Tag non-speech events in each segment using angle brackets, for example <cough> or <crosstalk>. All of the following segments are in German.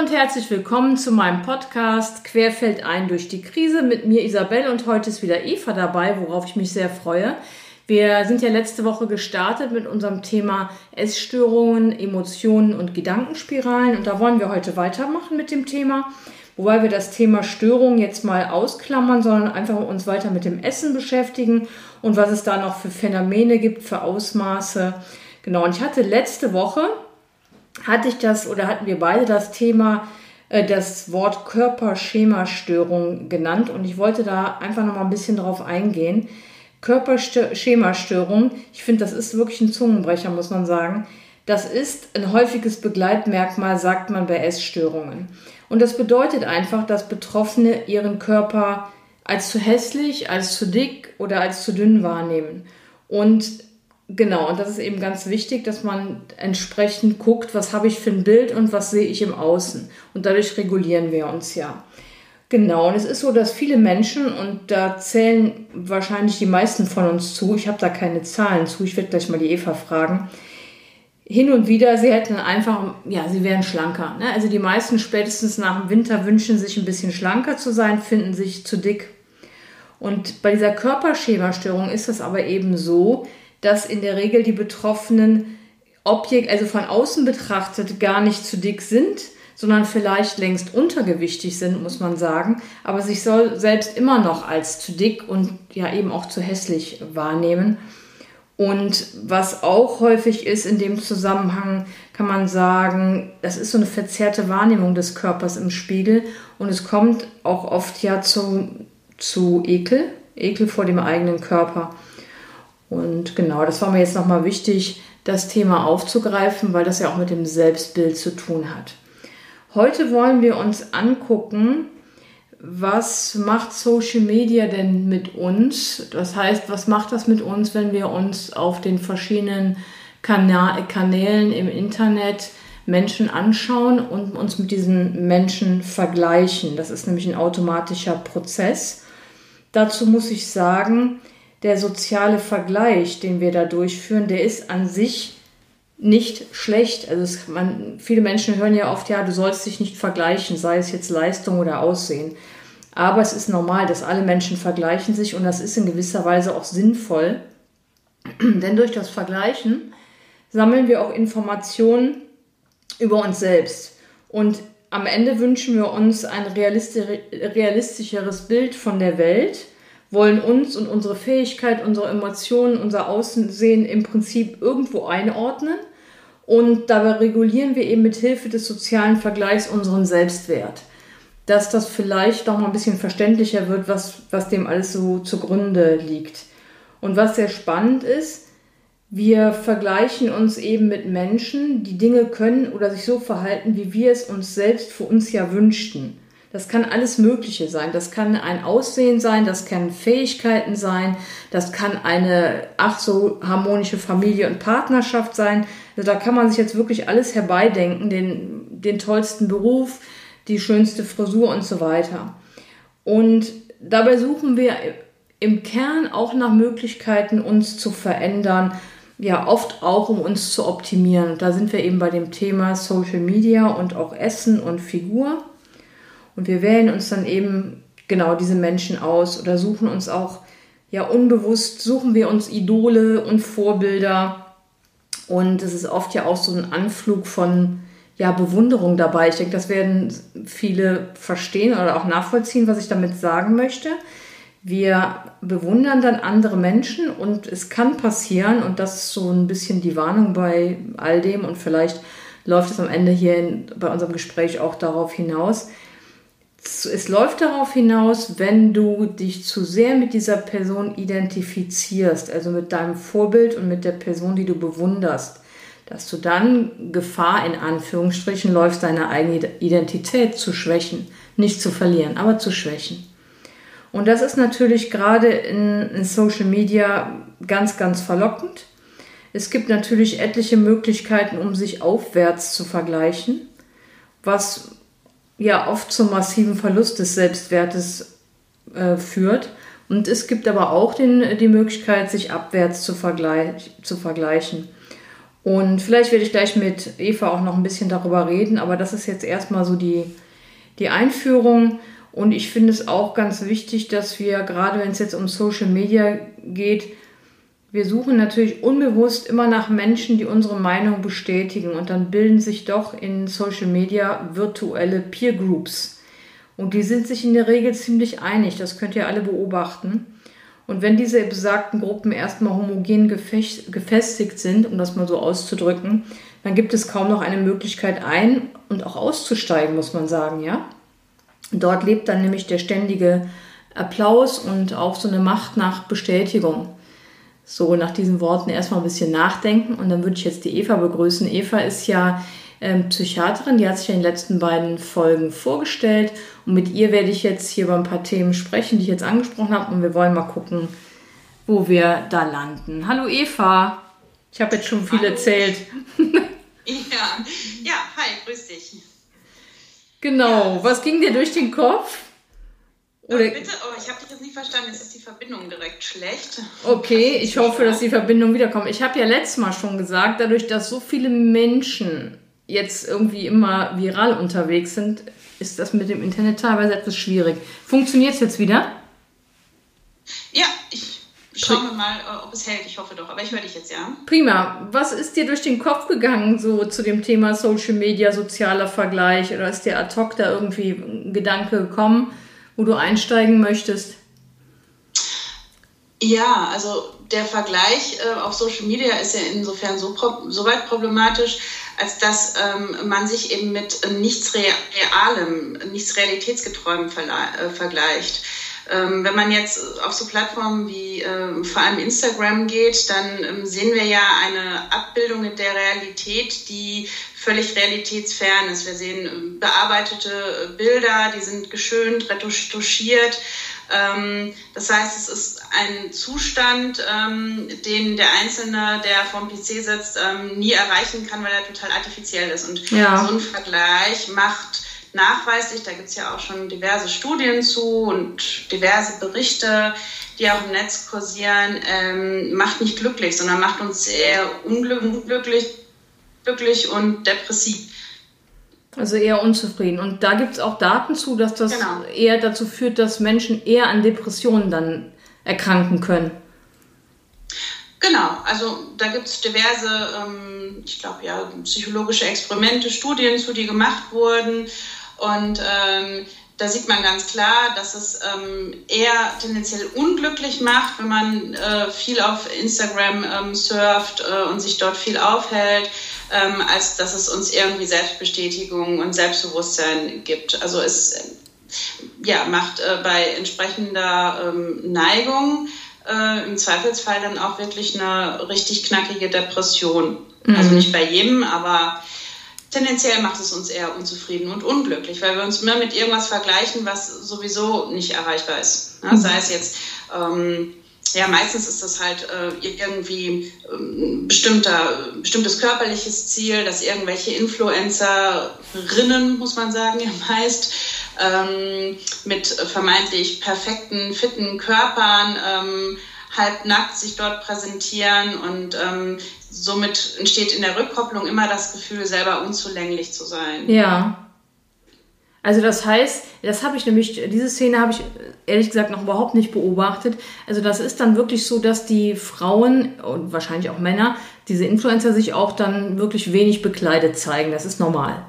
und herzlich willkommen zu meinem Podcast Querfeld ein durch die Krise mit mir Isabel und heute ist wieder Eva dabei, worauf ich mich sehr freue. Wir sind ja letzte Woche gestartet mit unserem Thema Essstörungen, Emotionen und Gedankenspiralen und da wollen wir heute weitermachen mit dem Thema, wobei wir das Thema Störung jetzt mal ausklammern, sondern einfach uns weiter mit dem Essen beschäftigen und was es da noch für Phänomene gibt, für Ausmaße. Genau, und ich hatte letzte Woche hatte ich das oder hatten wir beide das Thema, äh, das Wort Körperschemastörung genannt und ich wollte da einfach noch mal ein bisschen drauf eingehen. Körperschemastörung, ich finde, das ist wirklich ein Zungenbrecher, muss man sagen. Das ist ein häufiges Begleitmerkmal, sagt man bei Essstörungen. Und das bedeutet einfach, dass Betroffene ihren Körper als zu hässlich, als zu dick oder als zu dünn wahrnehmen. Und Genau, und das ist eben ganz wichtig, dass man entsprechend guckt, was habe ich für ein Bild und was sehe ich im Außen. Und dadurch regulieren wir uns ja. Genau, und es ist so, dass viele Menschen, und da zählen wahrscheinlich die meisten von uns zu, ich habe da keine Zahlen zu, ich werde gleich mal die Eva fragen, hin und wieder, sie hätten einfach, ja, sie wären schlanker. Ne? Also die meisten spätestens nach dem Winter wünschen sich ein bisschen schlanker zu sein, finden sich zu dick. Und bei dieser Körperschemastörung ist es aber eben so, dass in der Regel die Betroffenen Objekt, also von außen betrachtet, gar nicht zu dick sind, sondern vielleicht längst untergewichtig sind, muss man sagen, aber sich soll selbst immer noch als zu dick und ja eben auch zu hässlich wahrnehmen. Und was auch häufig ist in dem Zusammenhang, kann man sagen, das ist so eine verzerrte Wahrnehmung des Körpers im Spiegel und es kommt auch oft ja zu, zu Ekel, Ekel vor dem eigenen Körper. Und genau, das war mir jetzt nochmal wichtig, das Thema aufzugreifen, weil das ja auch mit dem Selbstbild zu tun hat. Heute wollen wir uns angucken, was macht Social Media denn mit uns? Das heißt, was macht das mit uns, wenn wir uns auf den verschiedenen Kanälen im Internet Menschen anschauen und uns mit diesen Menschen vergleichen? Das ist nämlich ein automatischer Prozess. Dazu muss ich sagen, der soziale Vergleich, den wir da durchführen, der ist an sich nicht schlecht. Also es, man, viele Menschen hören ja oft, ja, du sollst dich nicht vergleichen, sei es jetzt Leistung oder Aussehen. Aber es ist normal, dass alle Menschen vergleichen sich und das ist in gewisser Weise auch sinnvoll. <clears throat> Denn durch das Vergleichen sammeln wir auch Informationen über uns selbst. Und am Ende wünschen wir uns ein realistischeres Bild von der Welt wollen uns und unsere Fähigkeit, unsere Emotionen, unser Aussehen im Prinzip irgendwo einordnen. Und dabei regulieren wir eben mit Hilfe des sozialen Vergleichs unseren Selbstwert. Dass das vielleicht noch mal ein bisschen verständlicher wird, was, was dem alles so zugrunde liegt. Und was sehr spannend ist, wir vergleichen uns eben mit Menschen, die Dinge können oder sich so verhalten, wie wir es uns selbst für uns ja wünschten. Das kann alles Mögliche sein. Das kann ein Aussehen sein, das kann Fähigkeiten sein, das kann eine ach so harmonische Familie und Partnerschaft sein. Also da kann man sich jetzt wirklich alles herbeidenken, den, den tollsten Beruf, die schönste Frisur und so weiter. Und dabei suchen wir im Kern auch nach Möglichkeiten, uns zu verändern, ja, oft auch, um uns zu optimieren. Da sind wir eben bei dem Thema Social Media und auch Essen und Figur. Und wir wählen uns dann eben genau diese Menschen aus oder suchen uns auch, ja, unbewusst suchen wir uns Idole und Vorbilder. Und es ist oft ja auch so ein Anflug von ja, Bewunderung dabei. Ich denke, das werden viele verstehen oder auch nachvollziehen, was ich damit sagen möchte. Wir bewundern dann andere Menschen und es kann passieren, und das ist so ein bisschen die Warnung bei all dem, und vielleicht läuft es am Ende hier bei unserem Gespräch auch darauf hinaus, es läuft darauf hinaus, wenn du dich zu sehr mit dieser Person identifizierst, also mit deinem Vorbild und mit der Person, die du bewunderst, dass du dann Gefahr in Anführungsstrichen läufst, deine eigene Identität zu schwächen, nicht zu verlieren, aber zu schwächen. Und das ist natürlich gerade in, in Social Media ganz, ganz verlockend. Es gibt natürlich etliche Möglichkeiten, um sich aufwärts zu vergleichen, was ja oft zum massiven Verlust des Selbstwertes äh, führt. Und es gibt aber auch den, die Möglichkeit, sich abwärts zu, vergleich, zu vergleichen. Und vielleicht werde ich gleich mit Eva auch noch ein bisschen darüber reden, aber das ist jetzt erstmal so die, die Einführung. Und ich finde es auch ganz wichtig, dass wir, gerade wenn es jetzt um Social Media geht, wir suchen natürlich unbewusst immer nach Menschen, die unsere Meinung bestätigen. Und dann bilden sich doch in Social Media virtuelle Peer Groups. Und die sind sich in der Regel ziemlich einig. Das könnt ihr alle beobachten. Und wenn diese besagten Gruppen erstmal homogen gefestigt sind, um das mal so auszudrücken, dann gibt es kaum noch eine Möglichkeit ein- und auch auszusteigen, muss man sagen, ja. Dort lebt dann nämlich der ständige Applaus und auch so eine Macht nach Bestätigung. So, nach diesen Worten erstmal ein bisschen nachdenken und dann würde ich jetzt die Eva begrüßen. Eva ist ja ähm, Psychiaterin, die hat sich in den letzten beiden Folgen vorgestellt und mit ihr werde ich jetzt hier über ein paar Themen sprechen, die ich jetzt angesprochen habe und wir wollen mal gucken, wo wir da landen. Hallo Eva, ich habe jetzt schon viel Hallo. erzählt. <laughs> ja. ja, hi, grüß dich. Genau, ja, was ging dir durch den Kopf? Oder bitte? Oh, ich habe dich jetzt nicht verstanden. Jetzt ist die Verbindung direkt schlecht. Okay, ich hoffe, dass die Verbindung wiederkommt. Ich habe ja letztes Mal schon gesagt, dadurch, dass so viele Menschen jetzt irgendwie immer viral unterwegs sind, ist das mit dem Internet teilweise etwas schwierig. Funktioniert es jetzt wieder? Ja, ich schaue mir mal, äh, ob es hält. Ich hoffe doch, aber ich höre dich jetzt, ja. Prima. Was ist dir durch den Kopf gegangen, so zu dem Thema Social Media, sozialer Vergleich? Oder ist dir ad hoc da irgendwie ein Gedanke gekommen? Wo du einsteigen möchtest? Ja, also der Vergleich äh, auf Social Media ist ja insofern so, so weit problematisch, als dass ähm, man sich eben mit nichts Realem, nichts Realitätsgetreuem äh, vergleicht. Ähm, wenn man jetzt auf so Plattformen wie äh, vor allem Instagram geht, dann ähm, sehen wir ja eine Abbildung der Realität, die völlig realitätsfern ist. Wir sehen ähm, bearbeitete äh, Bilder, die sind geschönt, retuschiert. Ähm, das heißt, es ist ein Zustand, ähm, den der Einzelne, der vorm PC sitzt, ähm, nie erreichen kann, weil er total artifiziell ist. Und ja. so ein Vergleich macht nachweislich, da gibt es ja auch schon diverse Studien zu und diverse Berichte, die auch im Netz kursieren, ähm, macht nicht glücklich, sondern macht uns sehr unglücklich glücklich und depressiv. Also eher unzufrieden. Und da gibt es auch Daten zu, dass das genau. eher dazu führt, dass Menschen eher an Depressionen dann erkranken können. Genau, also da gibt es diverse, ähm, ich glaube ja, psychologische Experimente, Studien zu, die gemacht wurden. Und ähm, da sieht man ganz klar, dass es ähm, eher tendenziell unglücklich macht, wenn man äh, viel auf Instagram ähm, surft äh, und sich dort viel aufhält, ähm, als dass es uns irgendwie Selbstbestätigung und Selbstbewusstsein gibt. Also es äh, ja, macht äh, bei entsprechender ähm, Neigung äh, im Zweifelsfall dann auch wirklich eine richtig knackige Depression. Mhm. Also nicht bei jedem, aber tendenziell macht es uns eher unzufrieden und unglücklich, weil wir uns immer mit irgendwas vergleichen, was sowieso nicht erreichbar ist. Ne? Sei es jetzt, ähm, ja, meistens ist das halt äh, irgendwie ähm, bestimmter, bestimmtes körperliches Ziel, dass irgendwelche Influencerinnen, muss man sagen, <laughs> ja meist, ähm, mit vermeintlich perfekten, fitten Körpern, ähm, halbnackt sich dort präsentieren und ähm, somit entsteht in der Rückkopplung immer das Gefühl, selber unzulänglich zu sein. Ja. Also das heißt, das habe ich nämlich, diese Szene habe ich ehrlich gesagt noch überhaupt nicht beobachtet. Also das ist dann wirklich so, dass die Frauen und wahrscheinlich auch Männer, diese Influencer sich auch dann wirklich wenig bekleidet zeigen. Das ist normal.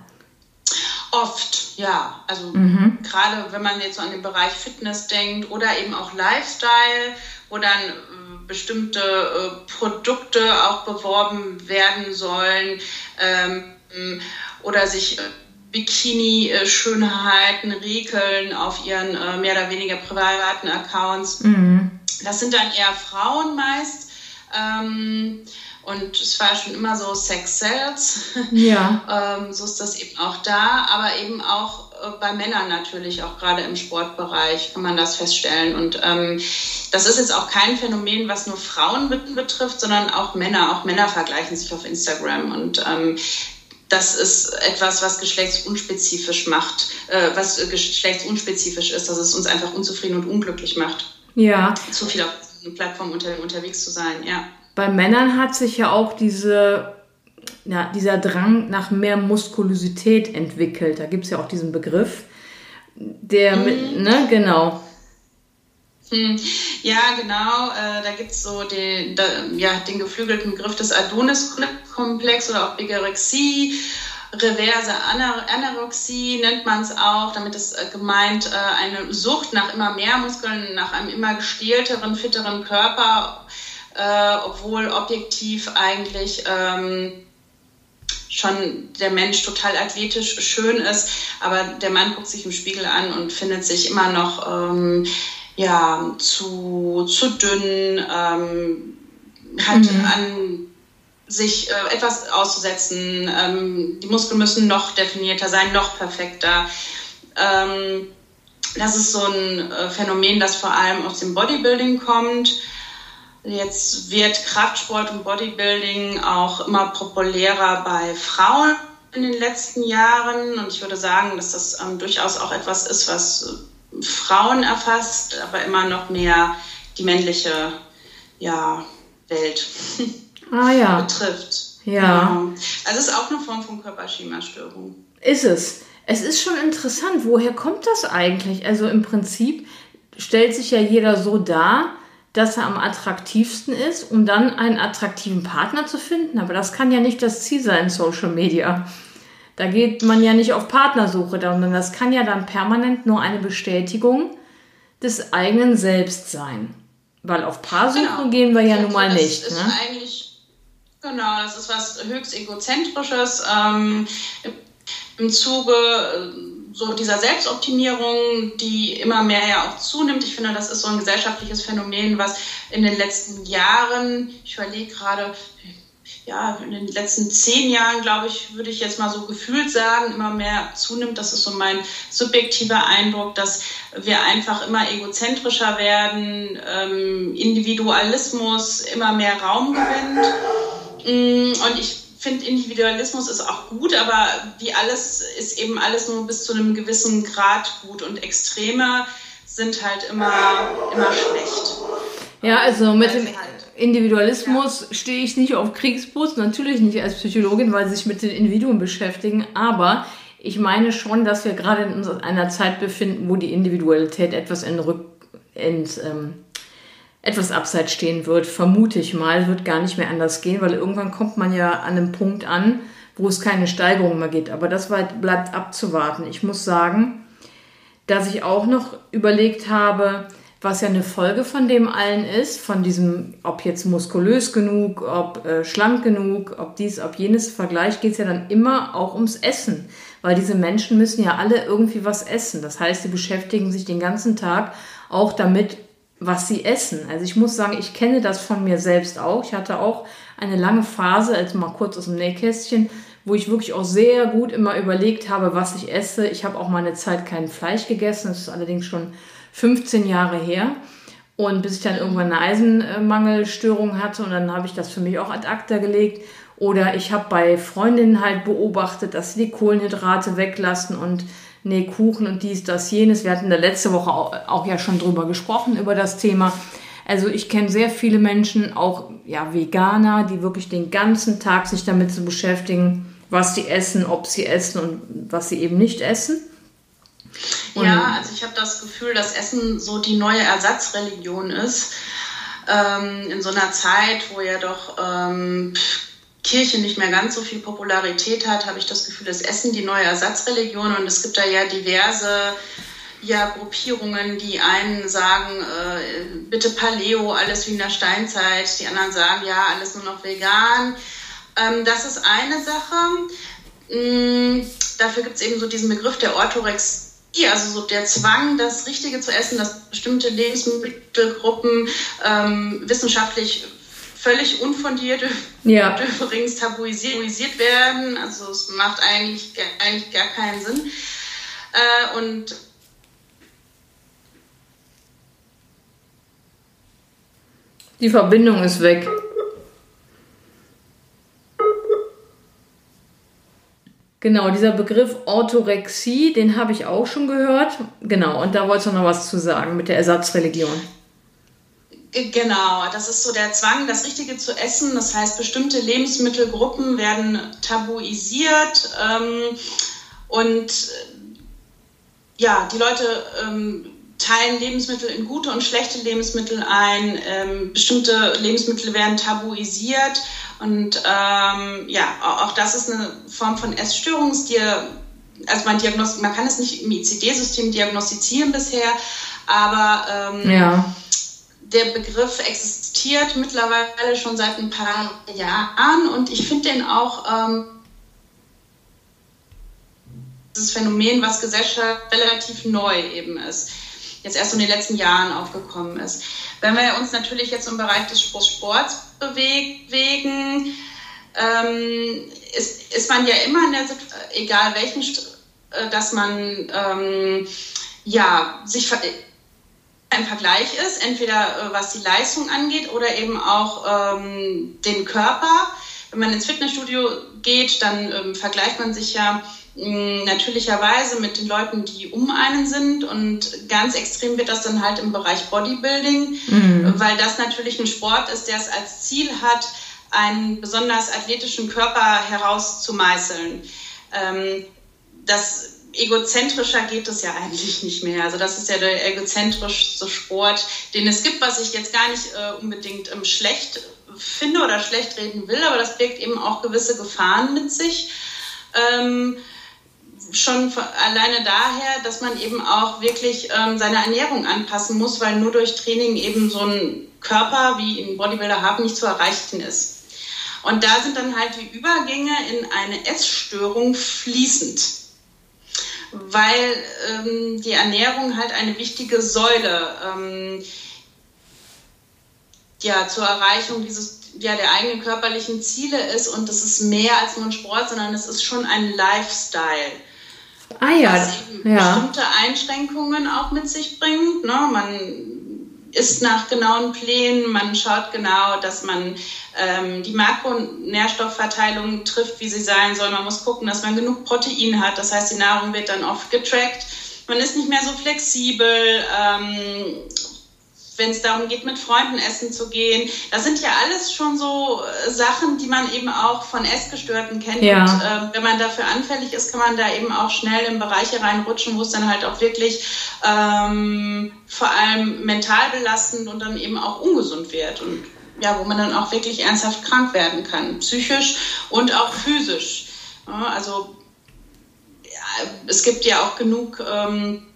Oft, ja. Also mhm. gerade wenn man jetzt so an den Bereich Fitness denkt oder eben auch Lifestyle, wo dann bestimmte äh, Produkte auch beworben werden sollen ähm, oder sich äh, Bikini-Schönheiten rekeln auf ihren äh, mehr oder weniger privaten Accounts. Mhm. Das sind dann eher Frauen meist. Ähm, und es war schon immer so Sex Sales. Ja. <laughs> ähm, so ist das eben auch da, aber eben auch äh, bei Männern natürlich, auch gerade im Sportbereich kann man das feststellen. Und ähm, das ist jetzt auch kein Phänomen, was nur Frauen betrifft, sondern auch Männer. Auch Männer vergleichen sich auf Instagram. Und ähm, das ist etwas, was geschlechtsunspezifisch macht, äh, was geschlechtsunspezifisch ist, dass es uns einfach unzufrieden und unglücklich macht. Ja. Zu viel auf einer Plattform unter, unterwegs zu sein, ja. Bei Männern hat sich ja auch diese ja, dieser Drang nach mehr Muskulosität entwickelt. Da gibt es ja auch diesen Begriff, der mhm. mit, ne, genau. Hm. Ja, genau. Äh, da gibt es so den, da, ja, den geflügelten Begriff des Adonis-Komplex oder auch Bigorexie. Reverse Anorexie nennt man es auch. Damit ist äh, gemeint äh, eine Sucht nach immer mehr Muskeln, nach einem immer gestählteren, fitteren Körper, äh, obwohl objektiv eigentlich ähm, schon der Mensch total athletisch schön ist, aber der Mann guckt sich im Spiegel an und findet sich immer noch ähm, ja, zu, zu dünn, ähm, hat mhm. an sich äh, etwas auszusetzen. Ähm, die Muskeln müssen noch definierter sein, noch perfekter. Ähm, das ist so ein äh, Phänomen, das vor allem aus dem Bodybuilding kommt. Jetzt wird Kraftsport und Bodybuilding auch immer populärer bei Frauen in den letzten Jahren. Und ich würde sagen, dass das ähm, durchaus auch etwas ist, was Frauen erfasst, aber immer noch mehr die männliche ja, Welt <laughs> ah, ja. betrifft. Ja. Genau. Also es ist auch eine Form von Körperschema-Störung. Ist es. Es ist schon interessant, woher kommt das eigentlich? Also im Prinzip stellt sich ja jeder so dar, dass er am attraktivsten ist, um dann einen attraktiven Partner zu finden. Aber das kann ja nicht das Ziel sein, Social Media. Da geht man ja nicht auf Partnersuche, sondern das kann ja dann permanent nur eine Bestätigung des eigenen Selbst sein. Weil auf Paarsuche genau. gehen wir ja nun mal das nicht. Ist ne? eigentlich, genau, das ist was höchst egozentrisches. Ähm, Im Zuge so dieser Selbstoptimierung, die immer mehr ja auch zunimmt. Ich finde, das ist so ein gesellschaftliches Phänomen, was in den letzten Jahren, ich überlege gerade, ja, in den letzten zehn Jahren, glaube ich, würde ich jetzt mal so gefühlt sagen, immer mehr zunimmt. Das ist so mein subjektiver Eindruck, dass wir einfach immer egozentrischer werden, ähm, Individualismus immer mehr Raum gewinnt. Mm, und ich finde, Individualismus ist auch gut, aber wie alles ist eben alles nur bis zu einem gewissen Grad gut und Extreme sind halt immer, immer schlecht. Ja, also mit dem Individualismus ja. stehe ich nicht auf Kriegsbus, natürlich nicht als Psychologin, weil sie sich mit den Individuen beschäftigen, aber ich meine schon, dass wir gerade in einer Zeit befinden, wo die Individualität etwas in Rück, in, ähm, etwas abseits stehen wird, vermute ich mal, wird gar nicht mehr anders gehen, weil irgendwann kommt man ja an einem Punkt an, wo es keine Steigerung mehr gibt. Aber das bleibt abzuwarten. Ich muss sagen, dass ich auch noch überlegt habe, was ja eine Folge von dem allen ist, von diesem, ob jetzt muskulös genug, ob äh, schlank genug, ob dies, ob jenes Vergleich, geht es ja dann immer auch ums Essen. Weil diese Menschen müssen ja alle irgendwie was essen. Das heißt, sie beschäftigen sich den ganzen Tag auch damit, was sie essen. Also ich muss sagen, ich kenne das von mir selbst auch. Ich hatte auch eine lange Phase, also mal kurz aus dem Nähkästchen, wo ich wirklich auch sehr gut immer überlegt habe, was ich esse. Ich habe auch mal eine Zeit kein Fleisch gegessen. Das ist allerdings schon 15 Jahre her. Und bis ich dann irgendwann eine Eisenmangelstörung hatte und dann habe ich das für mich auch ad acta gelegt. Oder ich habe bei Freundinnen halt beobachtet, dass sie die Kohlenhydrate weglassen und nee, Kuchen und dies, das, jenes. Wir hatten da letzte Woche auch, auch ja schon drüber gesprochen, über das Thema. Also ich kenne sehr viele Menschen, auch ja, Veganer, die wirklich den ganzen Tag sich damit zu beschäftigen, was sie essen, ob sie essen und was sie eben nicht essen. Und ja, also ich habe das Gefühl, dass Essen so die neue Ersatzreligion ist. Ähm, in so einer Zeit, wo ja doch ähm, Kirche nicht mehr ganz so viel Popularität hat, habe ich das Gefühl, dass Essen die neue Ersatzreligion und es gibt da ja diverse ja, Gruppierungen, die einen sagen, äh, bitte Paleo, alles wie in der Steinzeit, die anderen sagen, ja, alles nur noch vegan. Ähm, das ist eine Sache. Mm, dafür gibt es eben so diesen Begriff der Orthorexie also so der Zwang, das Richtige zu essen, dass bestimmte Lebensmittelgruppen ähm, wissenschaftlich völlig unfundiert ja. <laughs> übrigens tabuisiert werden. Also es macht eigentlich, eigentlich gar keinen Sinn. Äh, und die Verbindung ist weg. Genau, dieser Begriff Orthorexie, den habe ich auch schon gehört. Genau, und da wolltest du noch was zu sagen mit der Ersatzreligion. Genau, das ist so der Zwang, das Richtige zu essen. Das heißt, bestimmte Lebensmittelgruppen werden tabuisiert ähm, und ja, die Leute ähm, teilen Lebensmittel in gute und schlechte Lebensmittel ein. Ähm, bestimmte Lebensmittel werden tabuisiert und ähm, ja, auch das ist eine Form von Essstörung. Also man, man kann es nicht im ICD-System diagnostizieren bisher, aber ähm, ja. Der Begriff existiert mittlerweile schon seit ein paar Jahren und ich finde den auch ähm, dieses Phänomen, was Gesellschaft relativ neu eben ist, jetzt erst in den letzten Jahren aufgekommen ist. Wenn wir uns natürlich jetzt im Bereich des Sports bewegen, ähm, ist, ist man ja immer in der Situation, egal welchen, äh, dass man ähm, ja, sich ein Vergleich ist, entweder äh, was die Leistung angeht oder eben auch ähm, den Körper. Wenn man ins Fitnessstudio geht, dann ähm, vergleicht man sich ja natürlicherweise mit den Leuten, die um einen sind. Und ganz extrem wird das dann halt im Bereich Bodybuilding, mhm. weil das natürlich ein Sport ist, der es als Ziel hat, einen besonders athletischen Körper herauszumeißeln. Ähm, das egozentrischer geht es ja eigentlich nicht mehr. Also das ist ja der egozentrischste Sport, den es gibt, was ich jetzt gar nicht äh, unbedingt ähm, schlecht finde oder schlecht reden will, aber das birgt eben auch gewisse Gefahren mit sich. Ähm, schon alleine daher, dass man eben auch wirklich ähm, seine Ernährung anpassen muss, weil nur durch Training eben so ein Körper, wie ein Bodybuilder haben, nicht zu erreichen ist. Und da sind dann halt die Übergänge in eine Essstörung fließend, weil ähm, die Ernährung halt eine wichtige Säule ähm, ja, zur Erreichung dieses ja, der eigenen körperlichen Ziele ist und das ist mehr als nur ein Sport, sondern es ist schon ein Lifestyle. Ah ja. Was eben ja. bestimmte Einschränkungen auch mit sich bringt. Ne? Man isst nach genauen Plänen, man schaut genau, dass man ähm, die Makronährstoffverteilung trifft, wie sie sein soll. Man muss gucken, dass man genug Protein hat. Das heißt, die Nahrung wird dann oft getrackt. Man ist nicht mehr so flexibel. Ähm, wenn es darum geht, mit Freunden essen zu gehen. Das sind ja alles schon so äh, Sachen, die man eben auch von Essgestörten kennt. Ja. Und äh, wenn man dafür anfällig ist, kann man da eben auch schnell in Bereiche reinrutschen, wo es dann halt auch wirklich ähm, vor allem mental belastend und dann eben auch ungesund wird. Und ja, wo man dann auch wirklich ernsthaft krank werden kann, psychisch und auch physisch. Ja, also ja, es gibt ja auch genug ähm,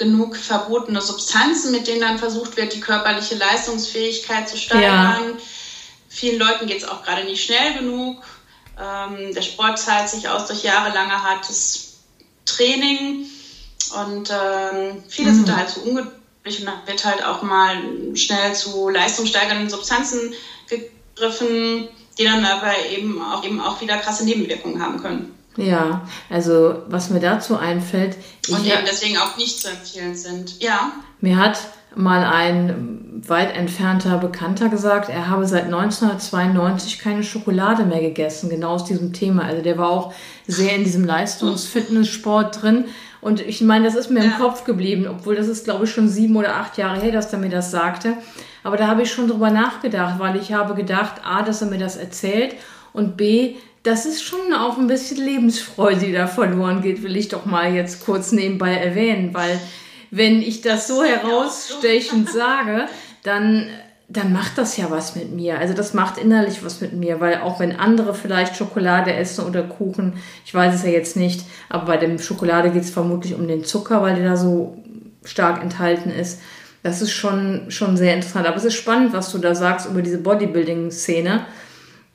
genug verbotene Substanzen, mit denen dann versucht wird, die körperliche Leistungsfähigkeit zu steigern. Ja. Vielen Leuten geht es auch gerade nicht schnell genug. Ähm, der Sport zahlt sich aus durch jahrelange hartes Training und ähm, viele mhm. sind da halt zu ungeduldig und dann wird halt auch mal schnell zu leistungssteigernden Substanzen gegriffen, die dann aber eben auch, eben auch wieder krasse Nebenwirkungen haben können. Ja, also was mir dazu einfällt. Und eben deswegen auch nicht zu empfehlen sind. Ja. Mir hat mal ein weit entfernter Bekannter gesagt, er habe seit 1992 keine Schokolade mehr gegessen, genau aus diesem Thema. Also der war auch sehr in diesem Leistungsfitnesssport drin. Und ich meine, das ist mir ja. im Kopf geblieben, obwohl das ist, glaube ich, schon sieben oder acht Jahre her, dass er mir das sagte. Aber da habe ich schon drüber nachgedacht, weil ich habe gedacht, A, dass er mir das erzählt und B, das ist schon auch ein bisschen Lebensfreude, die da verloren geht, will ich doch mal jetzt kurz nebenbei erwähnen, weil wenn ich das so herausstechend sage, dann, dann macht das ja was mit mir. Also das macht innerlich was mit mir, weil auch wenn andere vielleicht Schokolade essen oder Kuchen, ich weiß es ja jetzt nicht, aber bei dem Schokolade geht es vermutlich um den Zucker, weil der da so stark enthalten ist. Das ist schon, schon sehr interessant. Aber es ist spannend, was du da sagst über diese Bodybuilding-Szene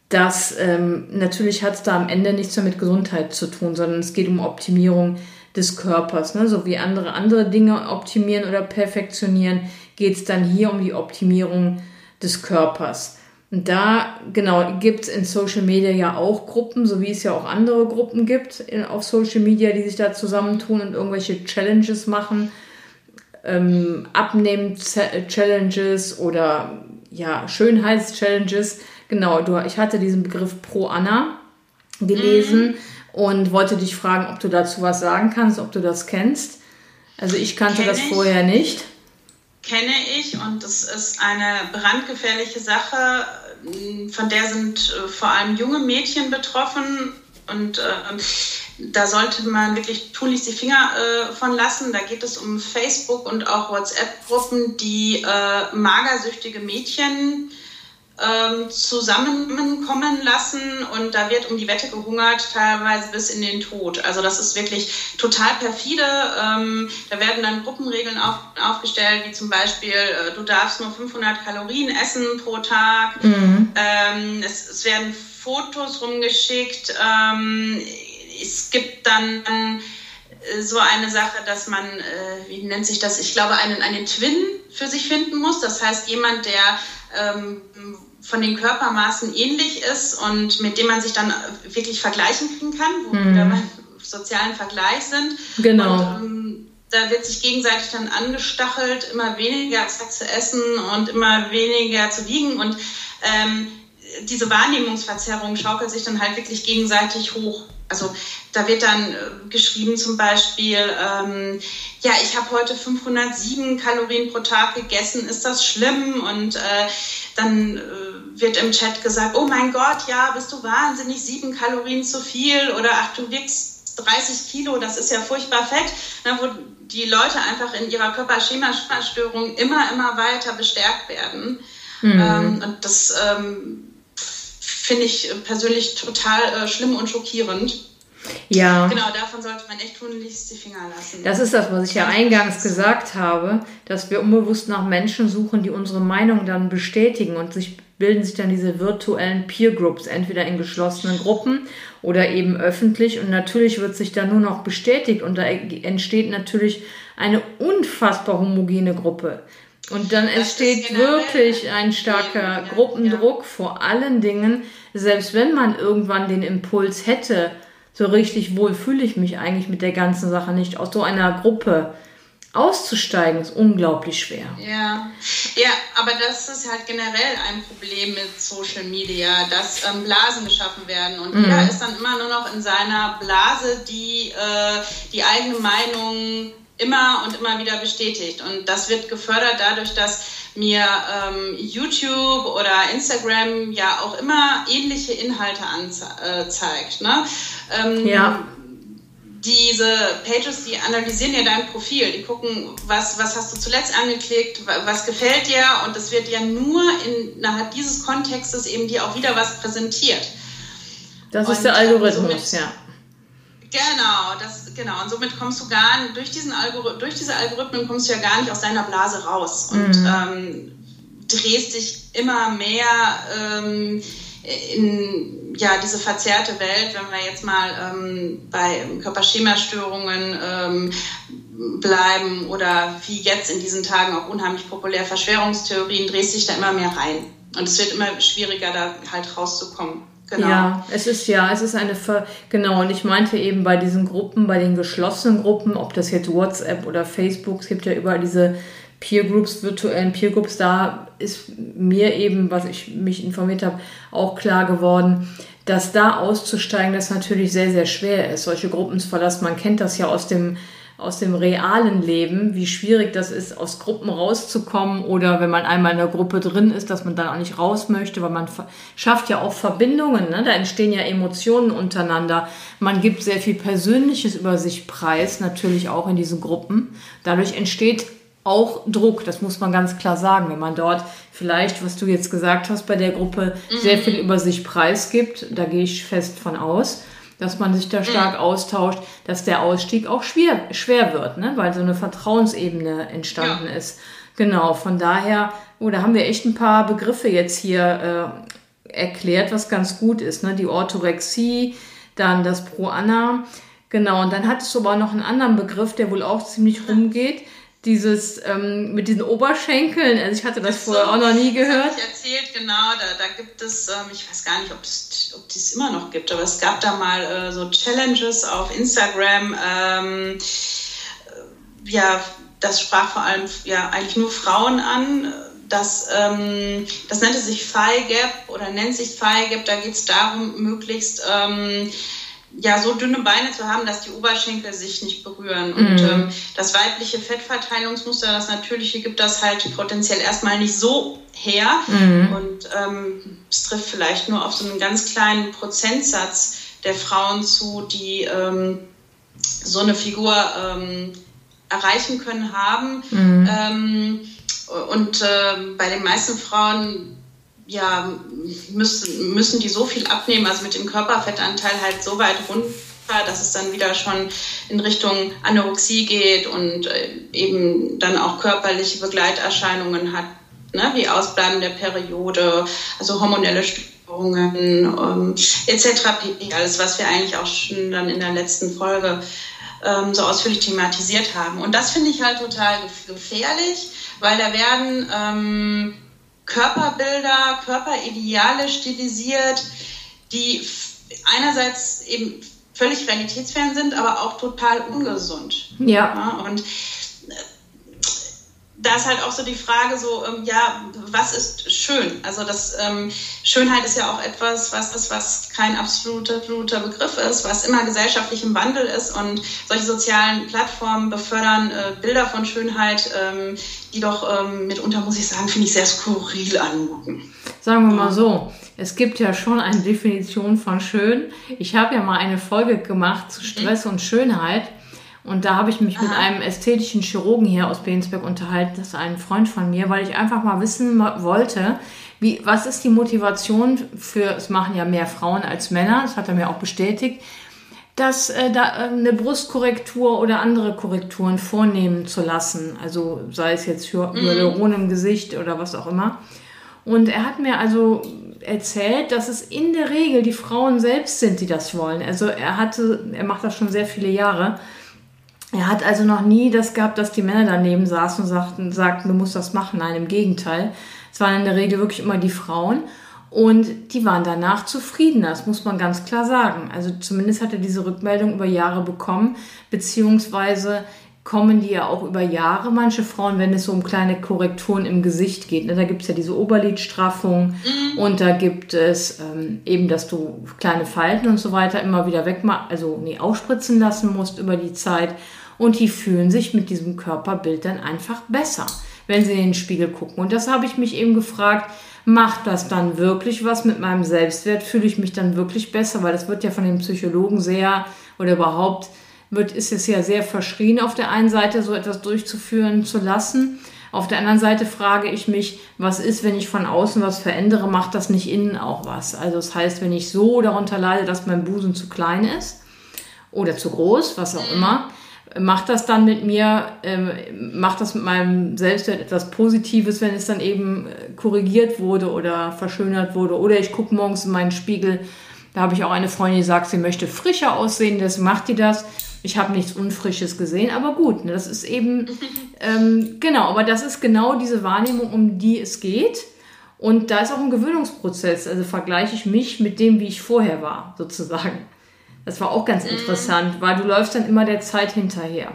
dass ähm, natürlich hat es da am Ende nichts mehr mit Gesundheit zu tun, sondern es geht um Optimierung des Körpers. Ne? So wie andere andere Dinge optimieren oder perfektionieren, geht es dann hier um die Optimierung des Körpers. Und da, genau, gibt es in Social Media ja auch Gruppen, so wie es ja auch andere Gruppen gibt in, auf Social Media, die sich da zusammentun und irgendwelche Challenges machen. Ähm, Abnehmen-Challenges oder ja, Schönheits-Challenges Genau, du, ich hatte diesen Begriff Pro Anna gelesen mhm. und wollte dich fragen, ob du dazu was sagen kannst, ob du das kennst. Also ich kannte Kenn das ich. vorher nicht. kenne ich und es ist eine brandgefährliche Sache. Von der sind äh, vor allem junge Mädchen betroffen und äh, da sollte man wirklich tunlichst die Finger äh, von lassen. Da geht es um Facebook und auch WhatsApp-Gruppen, die äh, magersüchtige Mädchen ähm, zusammenkommen lassen und da wird um die Wette gehungert, teilweise bis in den Tod. Also das ist wirklich total perfide. Ähm, da werden dann Gruppenregeln auf, aufgestellt, wie zum Beispiel, äh, du darfst nur 500 Kalorien essen pro Tag. Mhm. Ähm, es, es, werden Fotos rumgeschickt. Ähm, es gibt dann so eine Sache, dass man, äh, wie nennt sich das, ich glaube, einen, einen Twin für sich finden muss. Das heißt, jemand, der ähm, von den Körpermaßen ähnlich ist und mit dem man sich dann wirklich vergleichen kann, wo mhm. wir beim sozialen Vergleich sind. Genau. Und, ähm, da wird sich gegenseitig dann angestachelt, immer weniger zu essen und immer weniger zu wiegen und ähm, diese Wahrnehmungsverzerrung schaukelt sich dann halt wirklich gegenseitig hoch. Also da wird dann äh, geschrieben zum Beispiel, ähm, ja, ich habe heute 507 Kalorien pro Tag gegessen, ist das schlimm? Und äh, dann äh, wird im Chat gesagt, oh mein Gott, ja, bist du wahnsinnig, sieben Kalorien zu viel oder ach, du wiegst 30 Kilo, das ist ja furchtbar fett, na, wo die Leute einfach in ihrer Körperschemastörung immer, immer weiter bestärkt werden. Mhm. Ähm, und das ähm, finde ich persönlich total äh, schlimm und schockierend. Ja. Genau, davon sollte man echt tunlichst die Finger lassen. Das ist das, was ich ja eingangs gesagt habe, dass wir unbewusst nach Menschen suchen, die unsere Meinung dann bestätigen und sich bilden sich dann diese virtuellen Peer Groups, entweder in geschlossenen Gruppen oder eben öffentlich. Und natürlich wird sich da nur noch bestätigt und da entsteht natürlich eine unfassbar homogene Gruppe. Und dann entsteht wirklich ein starker Leben, Gruppendruck, ja. vor allen Dingen, selbst wenn man irgendwann den Impuls hätte, so richtig wohl fühle ich mich eigentlich mit der ganzen Sache nicht, aus so einer Gruppe auszusteigen, ist unglaublich schwer. Ja, ja, aber das ist halt generell ein Problem mit Social Media, dass ähm, Blasen geschaffen werden und mhm. jeder ist dann immer nur noch in seiner Blase, die äh, die eigene Meinung immer und immer wieder bestätigt. Und das wird gefördert dadurch, dass mir ähm, YouTube oder Instagram ja auch immer ähnliche Inhalte anzeigt. Äh, ne? Ähm, ja. Diese Pages, die analysieren ja dein Profil, die gucken, was, was hast du zuletzt angeklickt, was gefällt dir und es wird ja nur innerhalb dieses Kontextes eben dir auch wieder was präsentiert. Das und ist der Algorithmus, ja Genau, das, genau. Und somit kommst du gar nicht, durch, diesen Algorith durch diese Algorithmen kommst du ja gar nicht aus deiner Blase raus und mhm. ähm, drehst dich immer mehr ähm, in ja, diese verzerrte Welt, wenn wir jetzt mal ähm, bei Körperschemastörungen ähm, bleiben oder wie jetzt in diesen Tagen auch unheimlich populär Verschwörungstheorien, drehst dich da immer mehr rein. Und es wird immer schwieriger, da halt rauszukommen. Genau. Ja, es ist ja, es ist eine Ver genau und ich meinte eben bei diesen Gruppen, bei den geschlossenen Gruppen, ob das jetzt WhatsApp oder Facebook, es gibt ja überall diese Peer Groups, virtuellen Peer Groups, da ist mir eben, was ich mich informiert habe, auch klar geworden, dass da auszusteigen, das natürlich sehr, sehr schwer ist, solche Gruppen zu verlassen. Man kennt das ja aus dem aus dem realen Leben, wie schwierig das ist, aus Gruppen rauszukommen oder wenn man einmal in der Gruppe drin ist, dass man dann auch nicht raus möchte, weil man schafft ja auch Verbindungen, ne? da entstehen ja Emotionen untereinander. Man gibt sehr viel Persönliches über sich preis, natürlich auch in diesen Gruppen. Dadurch entsteht auch Druck, das muss man ganz klar sagen, wenn man dort vielleicht, was du jetzt gesagt hast, bei der Gruppe sehr mhm. viel über sich preisgibt, da gehe ich fest von aus dass man sich da stark mhm. austauscht, dass der Ausstieg auch schwer, schwer wird, ne? weil so eine Vertrauensebene entstanden ja. ist. Genau, von daher, oh, da haben wir echt ein paar Begriffe jetzt hier äh, erklärt, was ganz gut ist. Ne? Die Orthorexie, dann das Pro-Anna. Genau, und dann hattest du aber noch einen anderen Begriff, der wohl auch ziemlich rumgeht dieses ähm, mit diesen Oberschenkeln. Also ich hatte das so, vorher auch noch nie gehört. Ich erzählt, genau, da, da gibt es, ähm, ich weiß gar nicht, ob es ob es immer noch gibt, aber es gab da mal äh, so Challenges auf Instagram. Ähm, äh, ja, das sprach vor allem ja eigentlich nur Frauen an. Das, ähm, das nannte sich Thigh Gap oder nennt sich Thigh Gap. Da geht es darum, möglichst ähm, ja, so dünne Beine zu haben, dass die Oberschenkel sich nicht berühren. Und mhm. ähm, das weibliche Fettverteilungsmuster, das natürliche, gibt das halt potenziell erstmal nicht so her. Mhm. Und ähm, es trifft vielleicht nur auf so einen ganz kleinen Prozentsatz der Frauen zu, die ähm, so eine Figur ähm, erreichen können, haben. Mhm. Ähm, und äh, bei den meisten Frauen ja, müssen, müssen die so viel abnehmen, also mit dem Körperfettanteil halt so weit runter, dass es dann wieder schon in Richtung Anorexie geht und äh, eben dann auch körperliche Begleiterscheinungen hat, ne, wie Ausbleiben der Periode, also hormonelle Störungen ähm, etc. Alles, was wir eigentlich auch schon dann in der letzten Folge ähm, so ausführlich thematisiert haben. Und das finde ich halt total gefährlich, weil da werden ähm, Körperbilder, Körperideale stilisiert, die einerseits eben völlig realitätsfern sind, aber auch total ungesund. Ja. ja und da ist halt auch so die Frage so, ähm, ja, was ist schön? Also das ähm, Schönheit ist ja auch etwas, was ist, was kein absoluter, absoluter Begriff ist, was immer gesellschaftlich im Wandel ist und solche sozialen Plattformen befördern äh, Bilder von Schönheit, ähm, die doch ähm, mitunter, muss ich sagen, finde ich sehr skurril anmuten. Sagen wir mal so, es gibt ja schon eine Definition von schön. Ich habe ja mal eine Folge gemacht zu Stress mhm. und Schönheit. Und da habe ich mich Aha. mit einem ästhetischen Chirurgen hier aus Bensberg unterhalten, das ist ein Freund von mir, weil ich einfach mal wissen wollte, wie, was ist die Motivation für, es machen ja mehr Frauen als Männer, das hat er mir auch bestätigt, dass äh, da äh, eine Brustkorrektur oder andere Korrekturen vornehmen zu lassen. Also sei es jetzt mhm. Hyaluron im Gesicht oder was auch immer. Und er hat mir also erzählt, dass es in der Regel die Frauen selbst sind, die das wollen. Also er hatte, er macht das schon sehr viele Jahre er hat also noch nie das gehabt, dass die Männer daneben saßen und sagten, sagten, du musst das machen. Nein, im Gegenteil. Es waren in der Regel wirklich immer die Frauen. Und die waren danach zufrieden, das muss man ganz klar sagen. Also zumindest hat er diese Rückmeldung über Jahre bekommen, beziehungsweise kommen die ja auch über Jahre. Manche Frauen, wenn es so um kleine Korrekturen im Gesicht geht, ne, da gibt es ja diese Oberlidstraffung mhm. und da gibt es ähm, eben, dass du kleine Falten und so weiter immer wieder weg, also nee, ausspritzen lassen musst über die Zeit und die fühlen sich mit diesem Körperbild dann einfach besser, wenn sie in den Spiegel gucken. Und das habe ich mich eben gefragt, macht das dann wirklich was mit meinem Selbstwert? Fühle ich mich dann wirklich besser? Weil das wird ja von den Psychologen sehr oder überhaupt wird, ist es ja sehr verschrien, auf der einen Seite so etwas durchzuführen zu lassen. Auf der anderen Seite frage ich mich, was ist, wenn ich von außen was verändere, macht das nicht innen auch was? Also das heißt, wenn ich so darunter leide, dass mein Busen zu klein ist oder zu groß, was auch immer, macht das dann mit mir, ähm, macht das mit meinem Selbstwert etwas Positives, wenn es dann eben äh, korrigiert wurde oder verschönert wurde. Oder ich gucke morgens in meinen Spiegel, da habe ich auch eine Freundin, die sagt, sie möchte frischer aussehen, das macht die das. Ich habe nichts Unfrisches gesehen, aber gut, ne, das ist eben, <laughs> ähm, genau, aber das ist genau diese Wahrnehmung, um die es geht. Und da ist auch ein Gewöhnungsprozess. Also vergleiche ich mich mit dem, wie ich vorher war, sozusagen. Das war auch ganz mhm. interessant, weil du läufst dann immer der Zeit hinterher.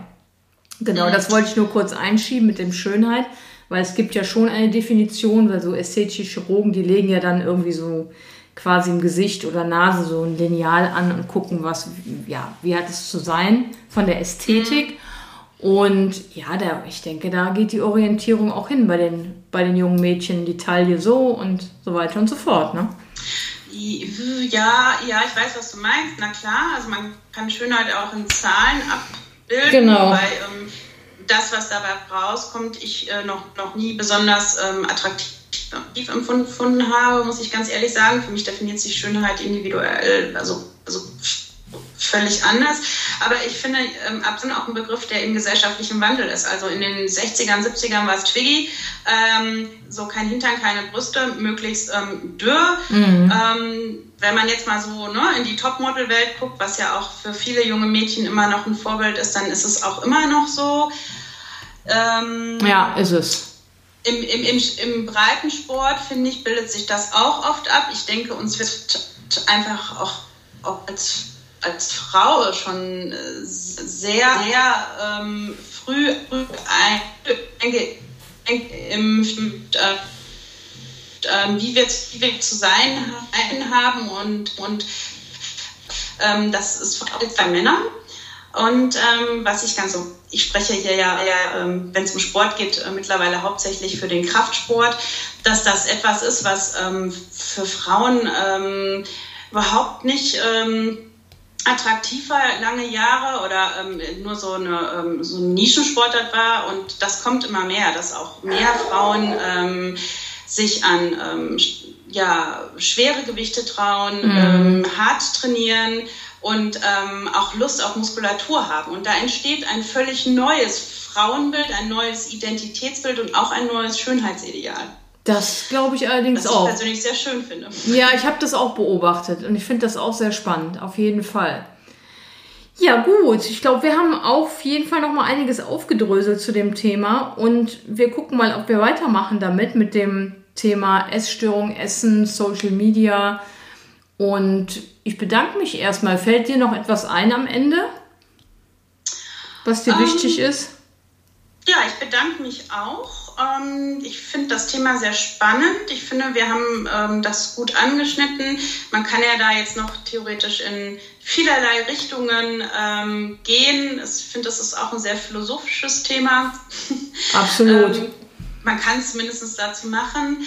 Genau, mhm. das wollte ich nur kurz einschieben mit dem Schönheit, weil es gibt ja schon eine Definition, weil so ästhetische Chirurgen, die legen ja dann irgendwie so quasi im Gesicht oder Nase so ein Lineal an und gucken, was, ja, wie hat es zu sein von der Ästhetik. Mhm. Und ja, da, ich denke, da geht die Orientierung auch hin bei den, bei den jungen Mädchen, die Taille so und so weiter und so fort. Ne? Ja, ja, ich weiß, was du meinst. Na klar, also man kann Schönheit auch in Zahlen abbilden, genau. weil ähm, das, was dabei rauskommt, ich äh, noch, noch nie besonders ähm, attraktiv empfunden habe, muss ich ganz ehrlich sagen. Für mich definiert sich Schönheit individuell, also, also völlig anders. Aber ich finde, ähm, Absinn auch ein Begriff, der im gesellschaftlichen Wandel ist. Also in den 60ern, 70ern war es Twiggy, ähm, so kein Hintern, keine Brüste, möglichst ähm, dürr. Mhm. Ähm, wenn man jetzt mal so ne, in die Topmodel-Welt guckt, was ja auch für viele junge Mädchen immer noch ein Vorbild ist, dann ist es auch immer noch so. Ähm, ja, ist es. Im, im, im, Im Breitensport, finde ich, bildet sich das auch oft ab. Ich denke, uns wird einfach auch, auch als als Frau schon äh, sehr, sehr ähm, früh, früh ein, ein, im, äh, äh, wie, wir, wie wir zu sein haben und, und Ähm, das ist vor allem bei Männern. Und ähm, was ich ganz so, ich spreche hier ja, ja ähm, wenn es um Sport geht, äh, mittlerweile hauptsächlich für den Kraftsport, dass das etwas ist, was ähm, für Frauen ähm, überhaupt nicht ähm, attraktiv war lange Jahre oder ähm, nur so, eine, ähm, so ein Nischensportart war. Und das kommt immer mehr, dass auch mehr Frauen ähm, sich an ähm, ja, schwere Gewichte trauen, mhm. ähm, hart trainieren und ähm, auch Lust auf Muskulatur haben. Und da entsteht ein völlig neues Frauenbild, ein neues Identitätsbild und auch ein neues Schönheitsideal. Das glaube ich allerdings Was auch. Was ich persönlich sehr schön finde. Ja, ich habe das auch beobachtet und ich finde das auch sehr spannend, auf jeden Fall. Ja, gut. Ich glaube, wir haben auf jeden Fall noch mal einiges aufgedröselt zu dem Thema und wir gucken mal, ob wir weitermachen damit mit dem Thema Essstörung, Essen, Social Media. Und ich bedanke mich erstmal. Fällt dir noch etwas ein am Ende, was dir um, ähm, wichtig ist? Ja, ich bedanke mich auch. Ähm, ich finde das Thema sehr spannend. Ich finde, wir haben ähm, das gut angeschnitten. Man kann ja da jetzt noch theoretisch in vielerlei Richtungen ähm, gehen. Ich finde, das ist auch ein sehr philosophisches Thema. <laughs> Absolut. ähm, man kann es mindestens dazu machen.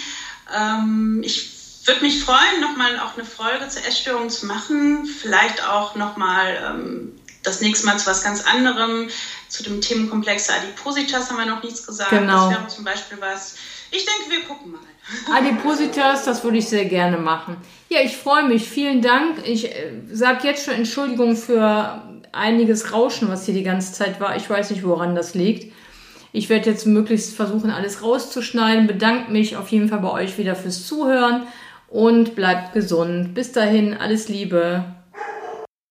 Ähm, ich würde mich freuen, nochmal auch eine Folge zur Essstörung zu machen. Vielleicht auch nochmal ähm, das nächste Mal zu was ganz anderem. Zu dem Themenkomplex Adipositas haben wir noch nichts gesagt. Genau. Das wäre zum Beispiel was. Ich denke, wir gucken mal. <laughs> Adipositas, das würde ich sehr gerne machen. Ja, ich freue mich. Vielen Dank. Ich äh, sage jetzt schon Entschuldigung für einiges Rauschen, was hier die ganze Zeit war. Ich weiß nicht, woran das liegt. Ich werde jetzt möglichst versuchen, alles rauszuschneiden. Bedanke mich auf jeden Fall bei euch wieder fürs Zuhören und bleibt gesund. Bis dahin, alles Liebe.